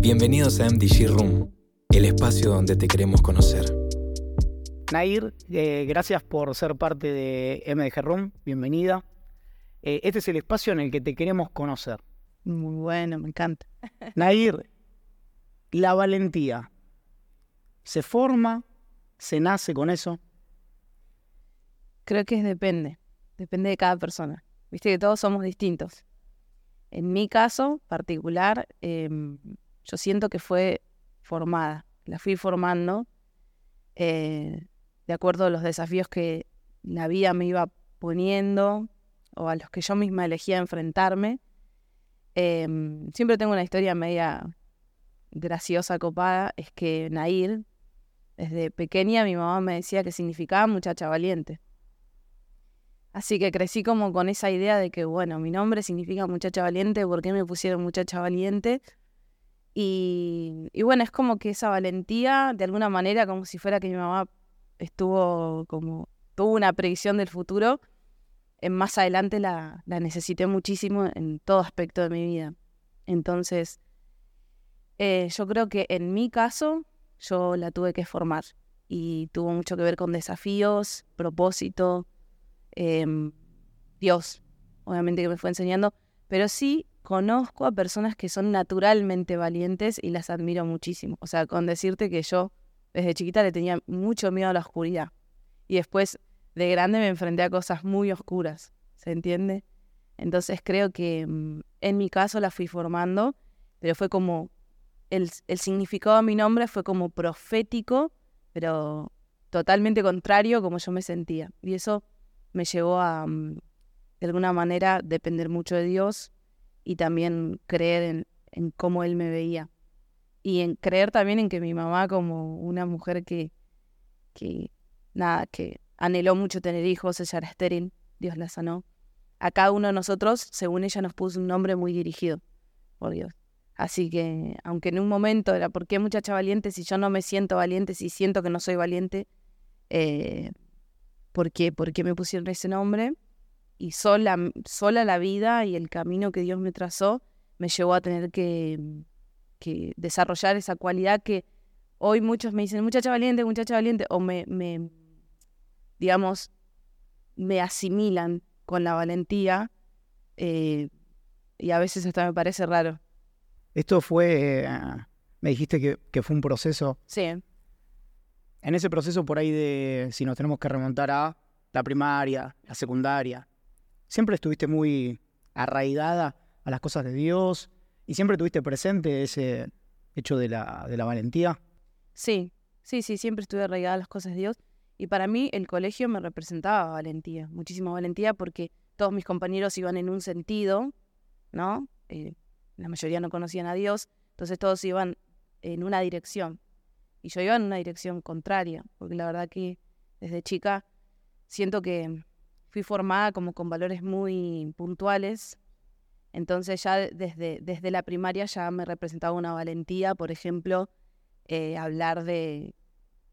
Bienvenidos a MDG Room, el espacio donde te queremos conocer. Nair, eh, gracias por ser parte de MDG Room, bienvenida. Eh, este es el espacio en el que te queremos conocer. Muy bueno, me encanta. Nair, la valentía, ¿se forma? ¿Se nace con eso? Creo que depende, depende de cada persona. Viste que todos somos distintos. En mi caso particular, em, yo siento que fue formada, la fui formando eh, de acuerdo a los desafíos que la vida me iba poniendo o a los que yo misma elegía enfrentarme. Em, siempre tengo una historia media graciosa, copada, es que Nair, desde pequeña mi mamá me decía que significaba muchacha valiente. Así que crecí como con esa idea de que, bueno, mi nombre significa muchacha valiente, ¿por qué me pusieron muchacha valiente? Y, bueno, es como que esa valentía, de alguna manera, como si fuera que mi mamá estuvo como, tuvo una predicción del futuro, en más adelante la, la necesité muchísimo en todo aspecto de mi vida. Entonces, eh, yo creo que en mi caso, yo la tuve que formar y tuvo mucho que ver con desafíos, propósito, Em, Dios, obviamente que me fue enseñando, pero sí conozco a personas que son naturalmente valientes y las admiro muchísimo. O sea, con decirte que yo desde chiquita le tenía mucho miedo a la oscuridad y después de grande me enfrenté a cosas muy oscuras, ¿se entiende? Entonces creo que mm, en mi caso la fui formando, pero fue como, el, el significado de mi nombre fue como profético, pero totalmente contrario como yo me sentía. Y eso me llevó a, mm, de alguna manera, depender mucho de Dios y también creer en, en cómo Él me veía. Y en creer también en que mi mamá, como una mujer que, que nada, que anheló mucho tener hijos, ella era estéril, Dios la sanó. A cada uno de nosotros, según ella, nos puso un nombre muy dirigido por Dios. Así que, aunque en un momento era, ¿por qué muchacha valiente si yo no me siento valiente, si siento que no soy valiente? Eh, ¿Por qué? Porque me pusieron ese nombre y sola, sola la vida y el camino que Dios me trazó me llevó a tener que, que desarrollar esa cualidad que hoy muchos me dicen, muchacha valiente, muchacha valiente, o me, me digamos, me asimilan con la valentía eh, y a veces hasta me parece raro. Esto fue, eh, me dijiste que, que, fue un proceso. Sí en ese proceso por ahí de, si nos tenemos que remontar a la primaria, la secundaria, siempre estuviste muy arraigada a las cosas de Dios y siempre tuviste presente ese hecho de la, de la valentía. Sí, sí, sí, siempre estuve arraigada a las cosas de Dios y para mí el colegio me representaba valentía, muchísima valentía porque todos mis compañeros iban en un sentido, ¿no? Eh, la mayoría no conocían a Dios, entonces todos iban en una dirección y yo iba en una dirección contraria, porque la verdad que desde chica siento que fui formada como con valores muy puntuales, entonces ya desde, desde la primaria ya me representaba una valentía, por ejemplo, eh, hablar de,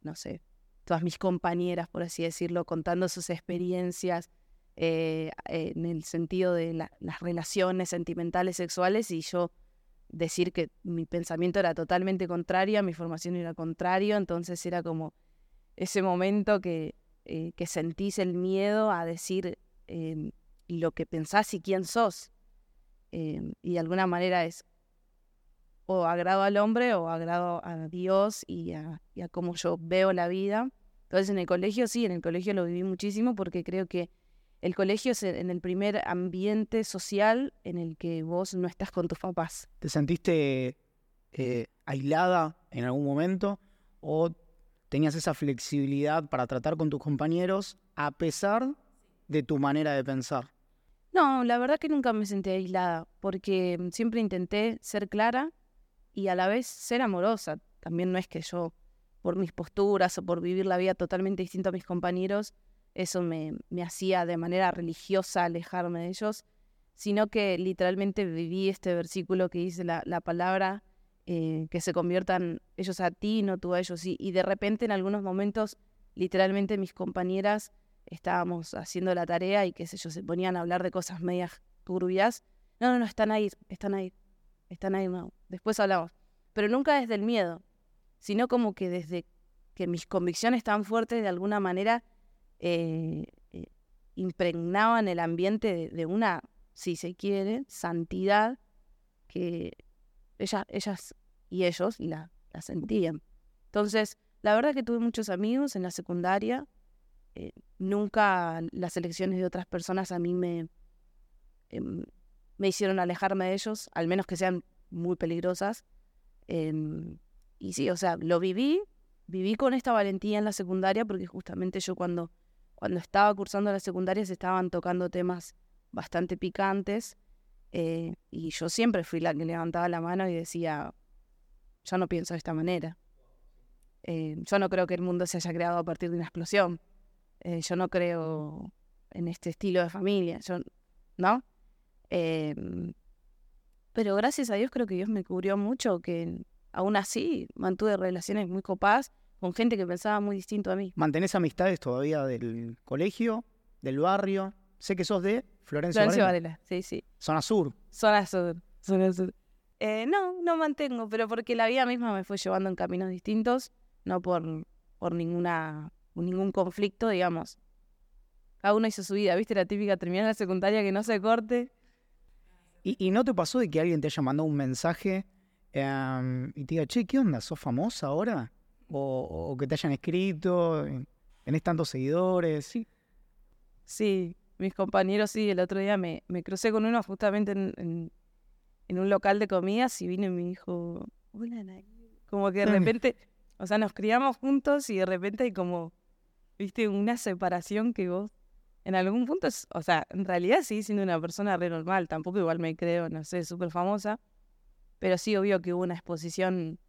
no sé, todas mis compañeras, por así decirlo, contando sus experiencias eh, en el sentido de las relaciones sentimentales, sexuales, y yo decir que mi pensamiento era totalmente contrario, mi formación era contrario, entonces era como ese momento que, eh, que sentís el miedo a decir em, lo que pensás y quién sos. Em, y de alguna manera es o agrado al hombre o agrado a Dios y a, y cómo yo veo la vida. Entonces en el colegio sí, en el colegio lo viví muchísimo porque creo que el colegio es en el primer ambiente social en el que vos no estás con tus papás. ¿Te sentiste eh, aislada en algún momento o tenías esa flexibilidad para tratar con tus compañeros a pesar de tu manera de pensar? No, la verdad que nunca me sentí aislada porque siempre intenté ser clara y a la vez ser amorosa. También no es que yo, por mis posturas o por vivir la vida totalmente distinta a mis compañeros, eso me, me hacía de manera religiosa alejarme de ellos, sino que literalmente viví este versículo que dice la, la palabra, eh, que se conviertan ellos a ti, no tú a ellos. Y, de repente en algunos momentos, literalmente mis compañeras estábamos haciendo la tarea y qué sé yo, se ponían a hablar de cosas medias turbias. No, no, no, están ahí, están ahí, están ahí, no. Después hablamos. pero nunca desde el miedo, sino como que desde que mis convicciones tan fuertes de alguna manera eh, eh, impregnaban el ambiente de, una, si se quiere, santidad que ellas, ellas y ellos la, sentían. Entonces, la verdad que tuve muchos amigos en la secundaria. Eh, nunca las elecciones de otras personas a mí me, eh, me hicieron alejarme de ellos, al menos que sean muy peligrosas. Eh, y sí, o sea, lo viví, viví con esta valentía en la secundaria porque justamente yo cuando, cuando estaba cursando la secundaria se estaban tocando temas bastante picantes eh, y yo siempre fui la que levantaba la mano y decía, yo no pienso de esta manera. Eh, yo no creo que el mundo se haya creado a partir de una explosión. Eh, yo no creo en este estilo de familia. Yo, ¿No? Pero gracias a Dios creo que Dios me cubrió mucho, que aún así mantuve relaciones muy copadas con gente que pensaba muy distinto a mí. ¿Mantenés amistades todavía del colegio, del barrio? Sé que sos de Florencio, Florencio Varela. Varela, sí, sí. Zona sur. Zona sur, zona sur. Eh, no, no mantengo, pero porque la vida misma me fue llevando en caminos distintos, no por, por ninguna, ningún conflicto, digamos. Cada uno hizo su vida, ¿viste? La típica terminar la secundaria que no se corte. ¿Y, y no te pasó de que alguien te haya mandado un mensaje em, y te diga, che, ¿qué onda? ¿Sos famosa ahora? O, o que te hayan escrito, tenés tantos seguidores. Sí. Sí, mis compañeros, sí, el otro día me, me crucé con uno justamente en, en, en un local de comidas y vino y me dijo, hola, Nay". Como que de repente, o sea, nos criamos juntos y de repente hay como, viste, una separación que vos, en algún punto, es- o sea, en realidad sigue siendo una persona re normal, tampoco igual me creo, no sé, súper famosa, pero sí obvio que hubo una exposición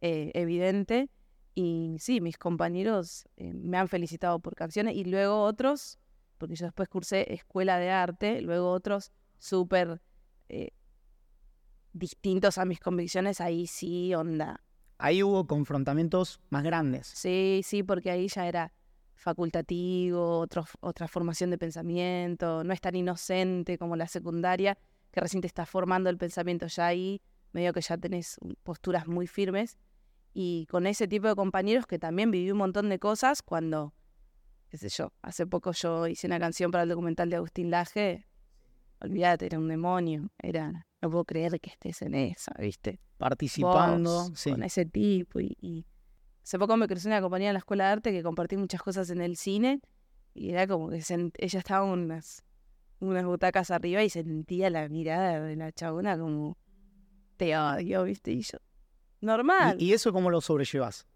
eh, evidente y sí, mis compañeros eh, me han felicitado por canciones y luego otros, porque yo después cursé escuela de arte, luego otros súper eh, distintos a mis convicciones, ahí sí, onda. Ahí hubo confrontamientos más grandes. Sí, sí, porque ahí ya era facultativo, otro, otra formación de pensamiento, no es tan inocente como la secundaria, que recién te está formando el pensamiento, ya ahí medio que ya tenés posturas muy firmes. Y con ese tipo de compañeros que también viví un montón de cosas cuando, qué sé yo, hace poco yo hice una canción para el documental de Agustín Laje, olvídate, era un demonio, era, no puedo creer que estés en esa, ¿viste? Participando. vos, sí. con ese tipo. Y, y hace poco me creció una compañía en la escuela de arte que compartí muchas cosas en el cine y era como que sent- ella estaba unas, unas butacas arriba y sentía la mirada de la chabona como te odio, ¿viste? Y yo, normal. ¿Y, y eso cómo lo sobrellevas?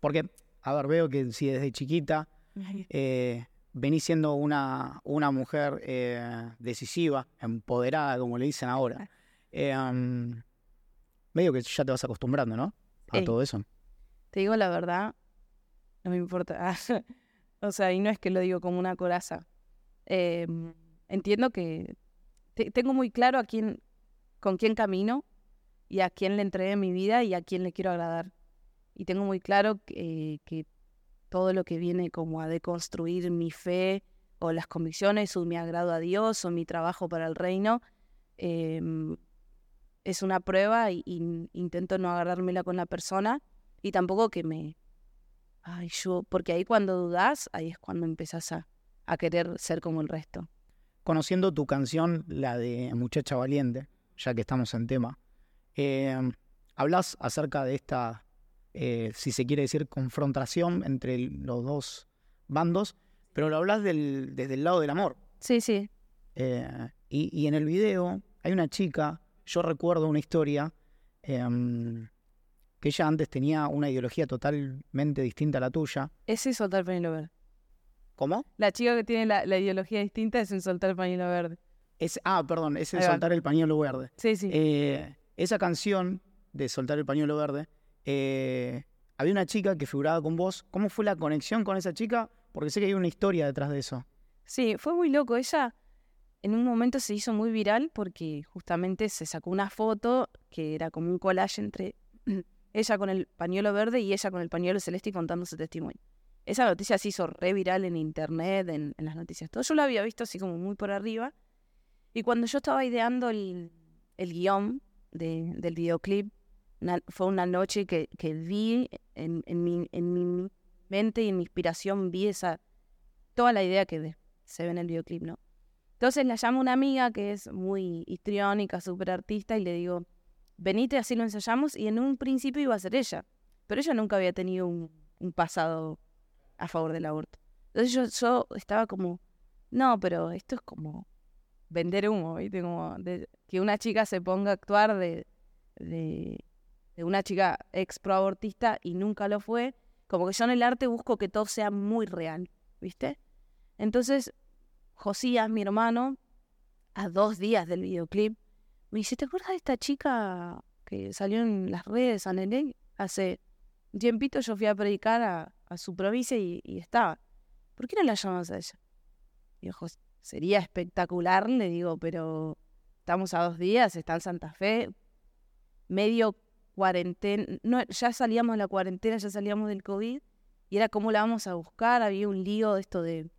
Porque, a ver, veo que si desde chiquita eh, venís siendo una, una mujer eh, decisiva, empoderada, como le dicen ahora, eh, um, medio que ya te vas acostumbrando, ¿no? A Ey. todo eso. Te digo la verdad, no me importa. o sea, y no es que lo digo como una coraza. Eh, entiendo que te- tengo muy claro a quién, con quién camino y a quién le entregué mi vida y a quién le quiero agradar. Y tengo muy claro que, que todo lo que viene como a deconstruir mi fe o las convicciones o mi agrado a Dios o mi trabajo para el reino eh, es una prueba y, y intento no agarrármela con la persona y tampoco que me... Ay, yo, porque ahí cuando dudas, ahí es cuando empezás a, a querer ser como el resto. Conociendo tu canción, la de Muchacha Valiente, ya que estamos en tema, eh, hablas acerca de esta, eh, si se quiere decir, confrontación entre los dos bandos, pero lo hablas del- desde el lado del amor. Sí, sí. Eh, y, y en el video hay una chica, yo recuerdo una historia, em, que ella antes tenía una ideología totalmente distinta a la tuya. Ese es soltar el pañuelo verde. ¿Cómo? La chica que tiene la, la ideología distinta es en soltar el pañuelo verde. Es, ah, perdón, es va. soltar el pañuelo verde. Sí, sí. Eh, esa canción de Soltar el pañuelo verde, eh, había una chica que figuraba con vos. ¿Cómo fue la conexión con esa chica? Porque sé que hay una historia detrás de eso. Sí, fue muy loco. Ella en un momento se hizo muy viral porque justamente se sacó una foto que era como un collage entre ella con el pañuelo verde y ella con el pañuelo celeste y contando su testimonio. Esa noticia se hizo re viral en internet, en, las noticias. Todo yo la había visto así como muy por arriba. Y cuando yo estaba ideando el, el guion de- del videoclip, fue una noche que, vi en, mi, en mi mente y en mi inspiración, vi esa, toda la idea que se ve en el videoclip, ¿no? Entonces la llamo una amiga que es muy histriónica, súper artista, y le digo, venite, así lo ensayamos, y en un principio iba a ser ella, pero ella nunca había tenido un, pasado a favor del aborto. Entonces yo, estaba como, no, pero esto es como vender humo, ¿viste? Como que una chica se ponga a actuar de, de una chica ex proabortista y nunca lo fue. Como que yo en el arte busco que todo sea muy real, ¿viste? Entonces, Josías, mi hermano, a dos días del videoclip, me dice, ¿te acuerdas de esta chica que salió en las redes, Anelé? Hace un tiempito yo fui a predicar a, su provincia y, y estaba. ¿Por qué no la llamas a ella? Y dijo, sería espectacular, le digo, pero estamos a dos días, está en Santa Fe, medio cuarentena, no, ya salíamos de la cuarentena, ya salíamos del COVID, y era cómo la vamos a buscar, había un lío de esto de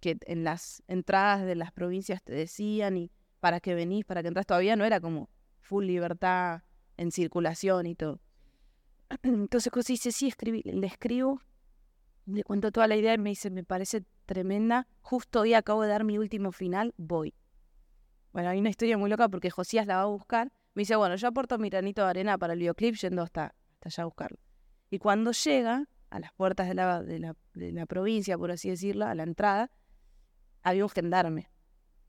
que en las entradas de las provincias te decían y para qué venís, para que entras, todavía no era como full libertad en circulación y todo. Entonces José dice, sí, escribí, le escribo, le cuento toda la idea y me dice, me parece tremenda, justo hoy acabo de dar mi último final, voy. Bueno, hay una historia muy loca porque Josías la va a buscar. Me dice, bueno, yo aporto mi granito de arena para el videoclip yendo hasta, hasta allá a buscarlo. Y cuando llega a las puertas de la, de, la, de la provincia, por así decirlo, a la entrada, había un gendarme.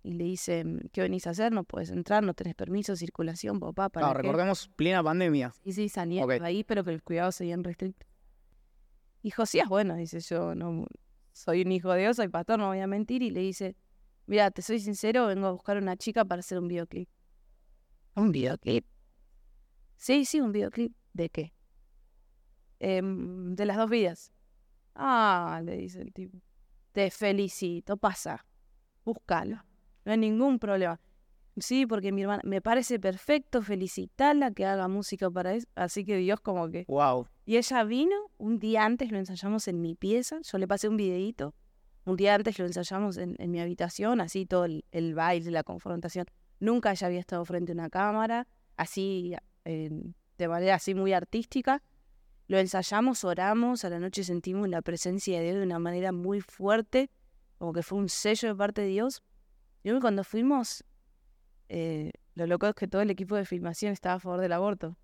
Y le dice, ¿qué venís a hacer? No puedes entrar, no tenés permiso, circulación, papá, ¿para Claro, qué?". recordemos plena pandemia. Y sí, salía Ok. de ahí, pero que los cuidados seguían restrictos. Y Josías, bueno, dice yo, no soy un hijo de Dios, soy pastor, no voy a mentir. Y le dice, mira, te soy sincero, vengo a buscar una chica para hacer un videoclip. ¿Un videoclip? Sí, sí, un videoclip. ¿De qué? "Em, de las dos vidas. Ah, le dice el tipo. Te felicito, pasa. Búscalo. No hay ningún problema. Sí, porque mi hermana, me parece perfecto, felicitarla, que haga música para eso. Así que Dios como que... Wow. Y ella vino, un día antes lo ensayamos en mi pieza, yo le pasé un videíto, un día antes lo ensayamos en, en mi habitación, así todo el, el baile, la confrontación. Nunca ella había estado frente a una cámara, así, eh, de manera así muy artística. Lo ensayamos, oramos, a la noche sentimos la presencia de Dios de una manera muy fuerte, como que fue un sello de parte de Dios. Y cuando fuimos, eh, lo loco es que todo el equipo de filmación estaba a favor del aborto.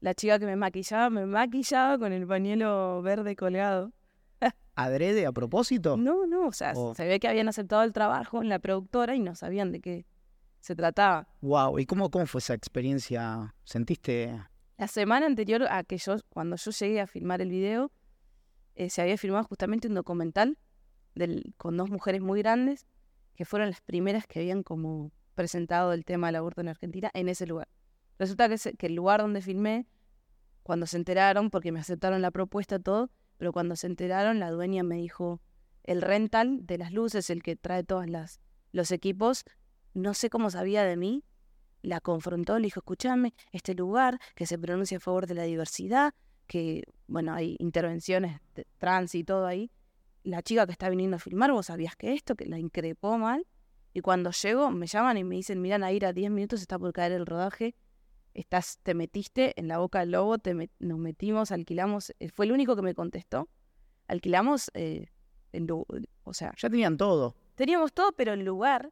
La chica que me maquillaba, me maquillaba con el pañuelo verde colgado. ¿Adrede a propósito? No, no, o sea, Oh. se ve que habían aceptado el trabajo en la productora y no sabían de qué se trataba. Wow. ¿Y cómo, cómo fue esa experiencia? ¿Sentiste? La semana anterior a que yo, cuando yo llegué a filmar el video, eh, se había filmado justamente un documental del, con dos mujeres muy grandes, que fueron las primeras que habían como presentado el tema del aborto en Argentina en ese lugar. Resulta que, el lugar donde filmé, cuando se enteraron, porque me aceptaron la propuesta todo, pero cuando se enteraron, la dueña me dijo, el rental de las luces, el que trae todos las los equipos, no sé cómo sabía de mí, la confrontó, le dijo, escúchame, este lugar que se pronuncia a favor de la diversidad, que, bueno, hay intervenciones de trans y todo ahí. La chica que está viniendo a filmar, vos sabías que esto, que la increpó mal. Y cuando llego, me llaman y me dicen, mira, Naira, a 10 minutos está por caer el rodaje, estás, te metiste en la boca del lobo, te met- nos metimos, alquilamos, eh, fue el único que me contestó. Alquilamos, eh, el o sea, Ya tenían todo. Teníamos todo, pero el lugar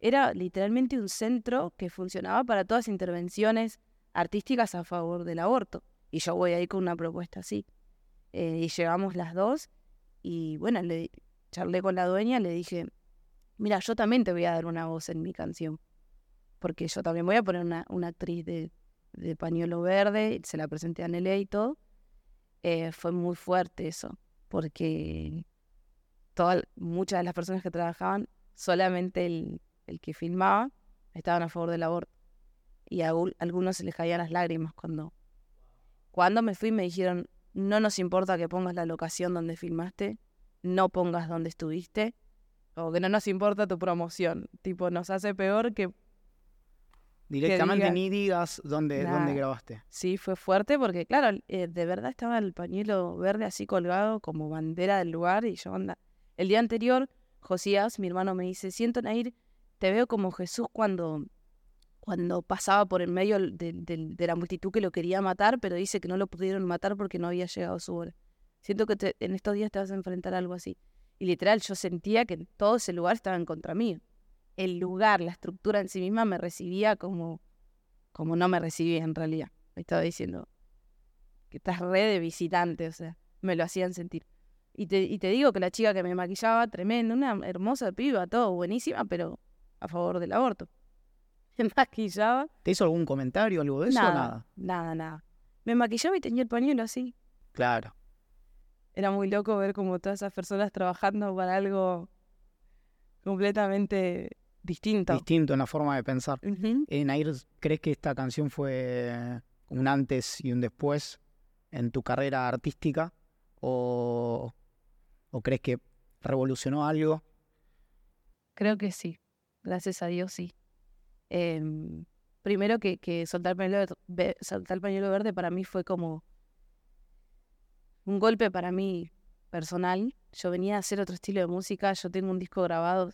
era literalmente un centro que funcionaba para todas intervenciones artísticas a favor del aborto. Y yo voy ahí con una propuesta así. Eh, y llegamos las dos y bueno, le charlé con la dueña, le dije, mira, yo también te voy a dar una voz en mi canción. Porque yo también voy a poner una, una actriz de, de pañuelo verde, se la presenté a Nelly y todo. Eh, fue muy fuerte eso, porque todas, muchas de las personas que trabajaban, solamente el, el que filmaba, estaban a favor del aborto. Y a algunos se les caían las lágrimas cuando, cuando me fui me dijeron, no nos importa que pongas la locación donde filmaste, no pongas donde estuviste, o que no nos importa tu promoción. Tipo, nos hace peor que Directamente diga- ni digas dónde, dónde grabaste. Sí, fue fuerte porque, claro, eh, de verdad estaba el pañuelo verde así colgado como bandera del lugar y yo anda. El día anterior, Josías, mi hermano, me dice, siento Nair, te veo como Jesús cuando, cuando pasaba por el medio de, la multitud que lo quería matar, pero dice que no lo pudieron matar porque no había llegado su hora. Siento que te- en estos días te vas a enfrentar a algo así. Y literal, yo sentía que todo ese lugar estaba en contra mío. El lugar, la estructura en sí misma me recibía como, como no me recibía en realidad. Me estaba diciendo que estás re de visitante, o sea, me lo hacían sentir. Y te, y te digo que la chica que me maquillaba, tremenda, una hermosa piba, todo buenísima, pero a favor del aborto. Me maquillaba. ¿Te hizo algún comentario, algo de eso? o nada, nada. nada, nada. Me maquillaba y tenía el pañuelo así. Claro. Era muy loco ver como todas esas personas trabajando para algo completamente distinto. Distinto en la forma de pensar. Ujú. Eh, Nair, ¿crees que esta canción fue un antes y un después en tu carrera artística? ¿O, o crees que revolucionó algo? Creo que sí. Gracias a Dios sí. Em, primero que, que soltar, el pañuelo, soltar el pañuelo verde para mí fue como un golpe para mí personal. Yo venía a hacer otro estilo de música. Yo tengo un disco grabado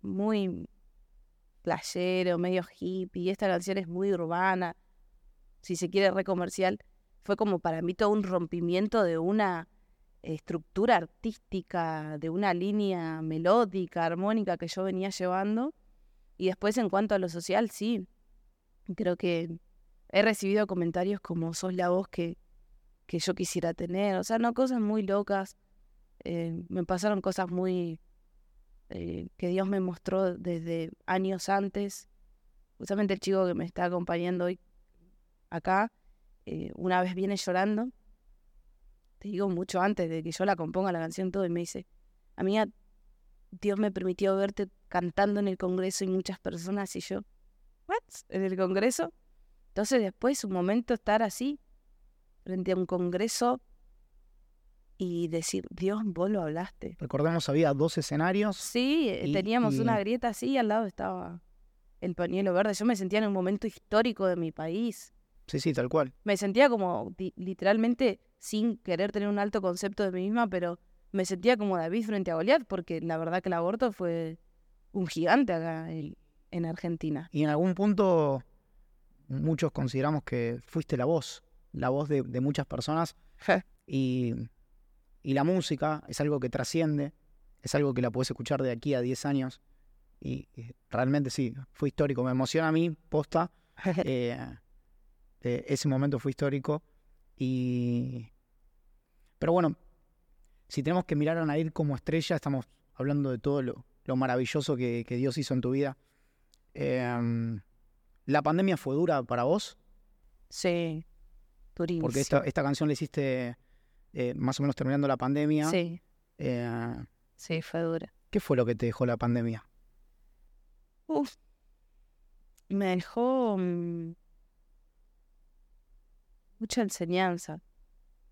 muy playero, medio hippie. Esta canción es muy urbana, si se quiere, re comercial. Fue como para mí todo un rompimiento de una estructura artística, de una línea melódica, armónica que yo venía llevando. Y después en cuanto a lo social, sí, creo que he recibido comentarios como sos la voz que, que yo quisiera tener, o sea, no cosas muy locas, eh, me pasaron cosas muy eh, que Dios me mostró desde años antes. Justamente el chico que me está acompañando hoy acá, eh, una vez viene llorando te digo mucho antes de que yo la componga la canción todo y me dice, amiga, Dios me permitió verte cantando en el Congreso y muchas personas y yo, ¿what? ¿En el Congreso? Entonces después un momento estar así, frente a un Congreso y decir, Dios, vos lo hablaste. Recordemos, había dos escenarios. Sí, eh, Y- teníamos una grieta así y al lado estaba el pañuelo verde. Yo me sentía en un momento histórico de mi país. Sí, sí, tal cual. Me sentía como literalmente sin querer tener un alto concepto de mí misma, pero me sentía como David frente a Goliat, porque la verdad que el aborto fue un gigante acá en, en Argentina. Y en algún punto muchos consideramos que fuiste la voz, la voz de, de muchas personas. Y, y la música es algo que trasciende, es algo que la puedes escuchar de aquí a 10 años. Y, y realmente sí, fue histórico. Me emociona a mí, posta. eh, eh, ese momento fue histórico. Y. Pero bueno, si tenemos que mirar a Nair como estrella, estamos hablando de todo lo, lo maravilloso que, que Dios hizo en tu vida. Em, ¿La pandemia fue dura para vos? sí, durísimo. Porque esta, esta canción la hiciste eh, más o menos terminando la pandemia. Sí, Eh, sí, fue dura. ¿Qué fue lo que te dejó la pandemia? Uf. Me dejó mm, mucha enseñanza.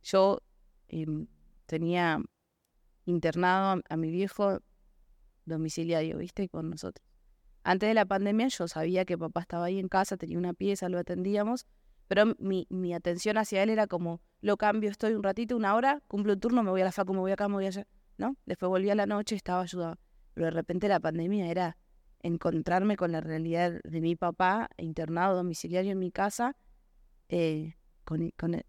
Yo em, tenía internado a, mi viejo domiciliario, ¿viste? Con nosotros. Antes de la pandemia yo sabía que papá estaba ahí en casa, tenía una pieza, lo atendíamos, pero mi, mi atención hacia él era como, lo cambio, estoy un ratito, una hora, cumplo un turno, me voy a la facu, me voy acá, me voy allá, ¿no? Después volví a la noche, estaba ayudado. Pero de repente la pandemia era encontrarme con la realidad de mi papá internado domiciliario en mi casa, eh, con, con el-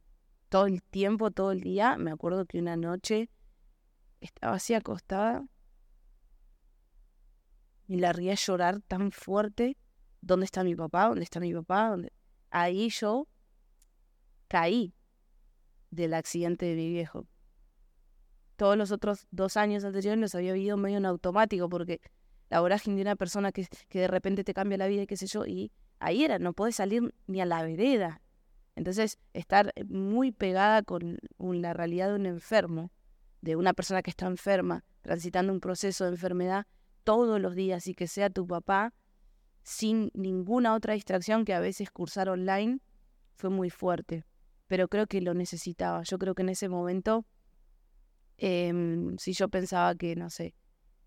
todo el tiempo, todo el día. Me acuerdo que una noche estaba así acostada y la ría llorar tan fuerte. ¿Dónde está mi papá? ¿Dónde está mi papá? Ahí yo caí del accidente de mi viejo. Todos los otros dos años anteriores los había vivido medio en automático porque la vorágine de una persona que, que de repente te cambia la vida y qué sé yo, y ahí era, no podés salir ni a la vereda. Entonces, estar muy pegada con la realidad de un enfermo, de una persona que está enferma, transitando un proceso de enfermedad todos los días y que sea tu papá, sin ninguna otra distracción que a veces cursar online, fue muy fuerte. Pero creo que lo necesitaba. Yo creo que en ese momento, em, si yo pensaba que, no sé,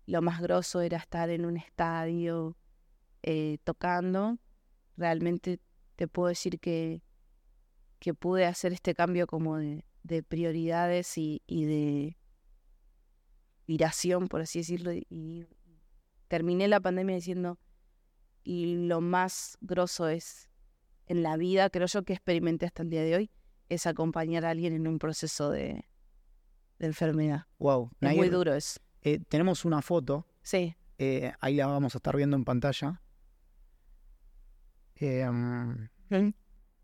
lo más grosso era estar en un estadio eh, tocando, realmente te puedo decir que, que pude hacer este cambio como de, de prioridades y, y de viración, por así decirlo, y terminé la pandemia diciendo, lo más grosso es en la vida, creo yo que experimenté hasta el día de hoy, es acompañar a alguien en un proceso de, de enfermedad. Wow. Es muy duro eso. eh, tenemos una foto, Sí, eh, ahí la vamos a estar viendo en pantalla. Eh, mm,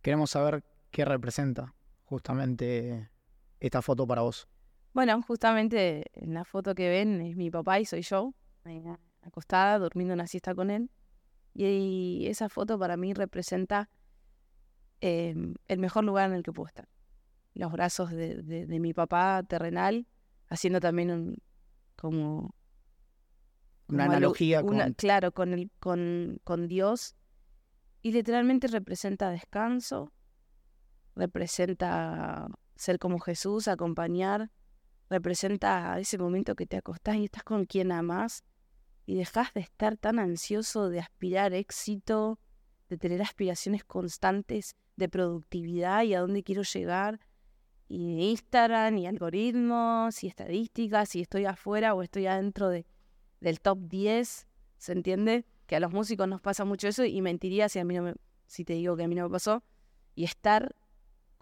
queremos saber qué representa justamente esta foto para vos. Bueno, justamente en la foto que ven es mi papá y soy yo, acostada, durmiendo una siesta con él. Y esa foto para mí representa eh, el mejor lugar en el que puedo estar. Los brazos de, de- de mi papá terrenal, haciendo también un, como... Una como analogía una- con- Claro, con, el, con, con Dios. Y literalmente representa descanso, representa ser como Jesús, acompañar, representa ese momento que te acostás y estás con quien amás y dejas de estar tan ansioso de aspirar éxito, de tener aspiraciones constantes de productividad y a dónde quiero llegar, y Instagram y algoritmos y estadísticas, si estoy afuera o estoy adentro de, del top 10, ¿se entiende? Que a los músicos nos pasa mucho eso y mentiría si a mí no me, si te digo que a mí no me pasó, y estar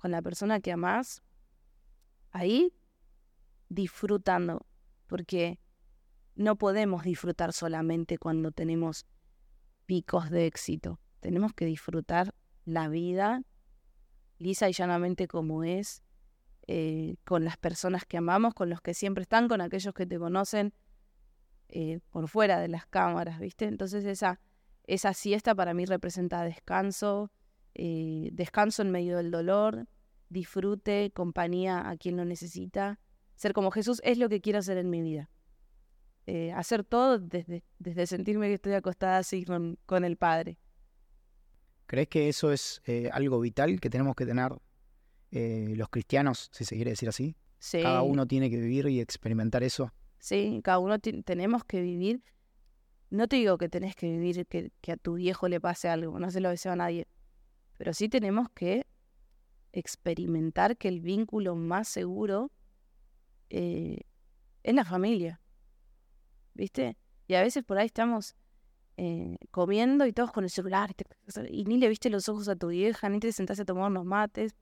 con la persona que amás ahí disfrutando, porque no podemos disfrutar solamente cuando tenemos picos de éxito. Tenemos que disfrutar la vida lisa y llanamente como es, eh, con las personas que amamos, con los que siempre están, con aquellos que te conocen eh, por fuera de las cámaras, ¿viste? Entonces esa, esa siesta para mí representa descanso, eh, descanso en medio del dolor, disfrute, compañía a quien lo necesita. Ser como Jesús es lo que quiero hacer en mi vida. Eh, hacer todo desde, desde sentirme que estoy acostada así con, con el Padre. ¿Crees que eso es eh, algo vital que tenemos que tener eh, los cristianos, si se quiere decir así? Sí, Cada uno tiene que vivir y experimentar eso. sí, cada uno tenemos que vivir. No te digo que tenés que vivir que, que a tu viejo le pase algo, no se lo deseo a nadie. Pero sí tenemos que experimentar que el vínculo más seguro eh, es la familia. ¿Viste? Y a veces por ahí estamos eh, comiendo y todos con el celular y, ni le viste los ojos a tu vieja, ni te sentaste a tomar unos mates.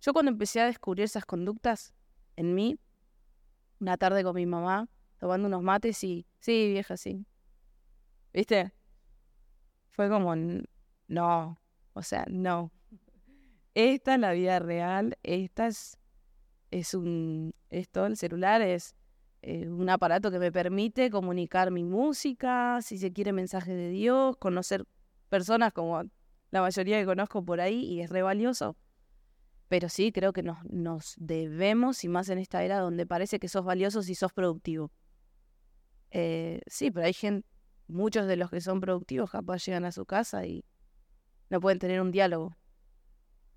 Yo cuando empecé a descubrir esas conductas en mí, una tarde con mi mamá, tomando unos mates y, sí, vieja, sí. ¿Viste? Fue como, "N- no, o sea, no. Esta es la vida real, esta es, es un, esto, el celular es un aparato que me permite comunicar mi música, si se quiere mensaje de Dios, conocer personas como la mayoría que conozco por ahí y es re valioso. Pero sí, creo que nos, nos debemos, y más en esta era donde parece que sos valioso si sos productivo. Eh, sí, pero hay gente, muchos de los que son productivos capaz llegan a su casa y no pueden tener un diálogo.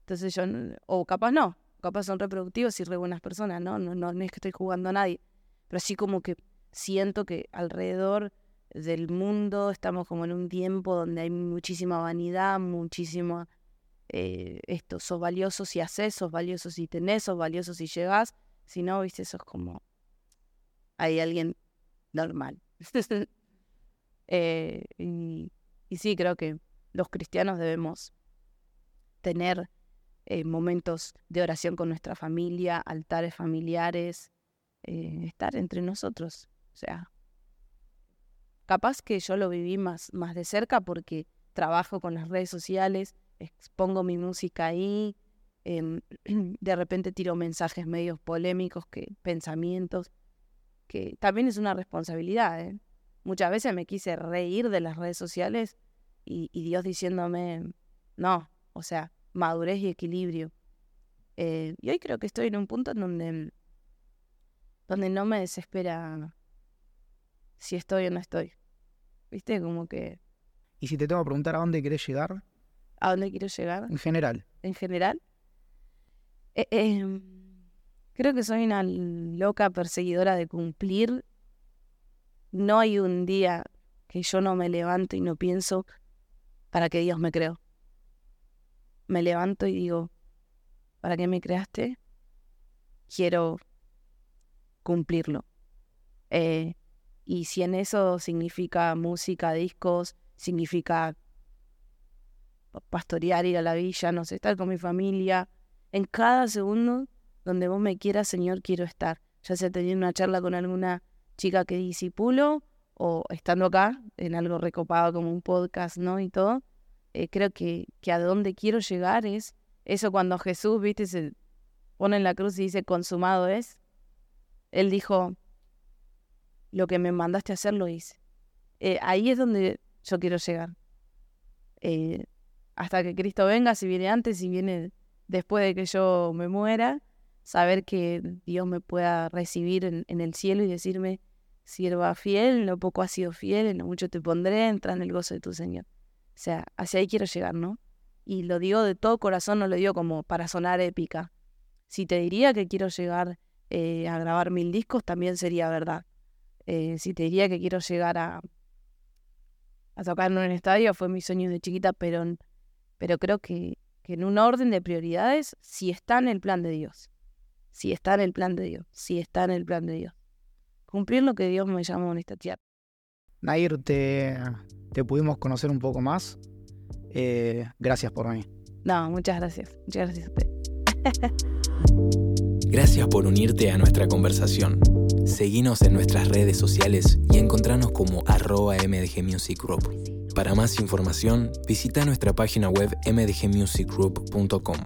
Entonces yo, o capaz no, capaz son reproductivos y re buenas personas, ¿no? No, no, no es que estoy jugando a nadie, pero sí como que siento que alrededor del mundo estamos como en un tiempo donde hay muchísima vanidad, muchísima eh, esto, sos valioso si haces, sos valioso si tenés, sos valioso si llegás, si no, viste, sos como hay alguien normal. Eh, y, y sí, creo que los cristianos debemos tener eh, momentos de oración con nuestra familia, altares familiares, eh, estar entre nosotros. O sea, capaz que yo lo viví más, más de cerca porque trabajo con las redes sociales, expongo mi música ahí, em, de repente tiro mensajes medios polémicos, que pensamientos, que también es una responsabilidad. ¿eh? Muchas veces me quise reír de las redes sociales y, y Dios diciéndome, no, o sea, madurez y equilibrio. Eh, y hoy creo que estoy en un punto en donde, donde no me desespera si estoy o no estoy. ¿Viste? Como que Y si te tengo que preguntar a dónde querés llegar, a dónde quiero llegar en general, en general. Eh, eh, creo que soy una loca perseguidora de cumplir. No hay un día que yo no me levanto y no pienso para que Dios me creó. Me levanto y digo, ¿para qué me creaste? Quiero cumplirlo. Eh, y si en eso significa música, discos, significa pastorear, ir a la villa, no sé, estar con mi familia. En cada segundo donde vos me quieras, Señor, quiero estar. Ya sea teniendo una charla con alguna chica que disipulo o estando acá en algo recopado como un podcast, ¿no? Y todo. Eh, creo que, que a donde quiero llegar es eso cuando Jesús, viste, se pone en la cruz y dice, consumado es. Él dijo, lo que me mandaste a hacer lo hice. Eh, ahí es donde yo quiero llegar. Eh, hasta que Cristo venga, si viene antes, si viene después de que yo me muera, saber que Dios me pueda recibir en, el cielo y decirme, sierva fiel, lo poco has sido fiel, en lo mucho te pondré, entra en el gozo de tu Señor. O sea, hacia ahí quiero llegar, ¿no? Y lo digo de todo corazón, no lo digo como para sonar épica. Si te diría que quiero llegar eh, a grabar mil discos, también sería verdad. Eh, si te diría que quiero llegar a, a tocar en un estadio, fue mi sueño de chiquita, pero, pero creo que, que en un orden de prioridades, si está en el plan de Dios, si está en el plan de Dios, si está en el plan de Dios. Cumplir lo que Dios me llamó en esta tierra. Nair, te, te pudimos conocer un poco más. Eh, gracias por mí. No, muchas gracias. Muchas gracias a usted. gracias por unirte a nuestra conversación. Seguinos en nuestras redes sociales y encontranos como arroba MDG Music Group. Para más información, visita nuestra página web mdgmusicgroup.com.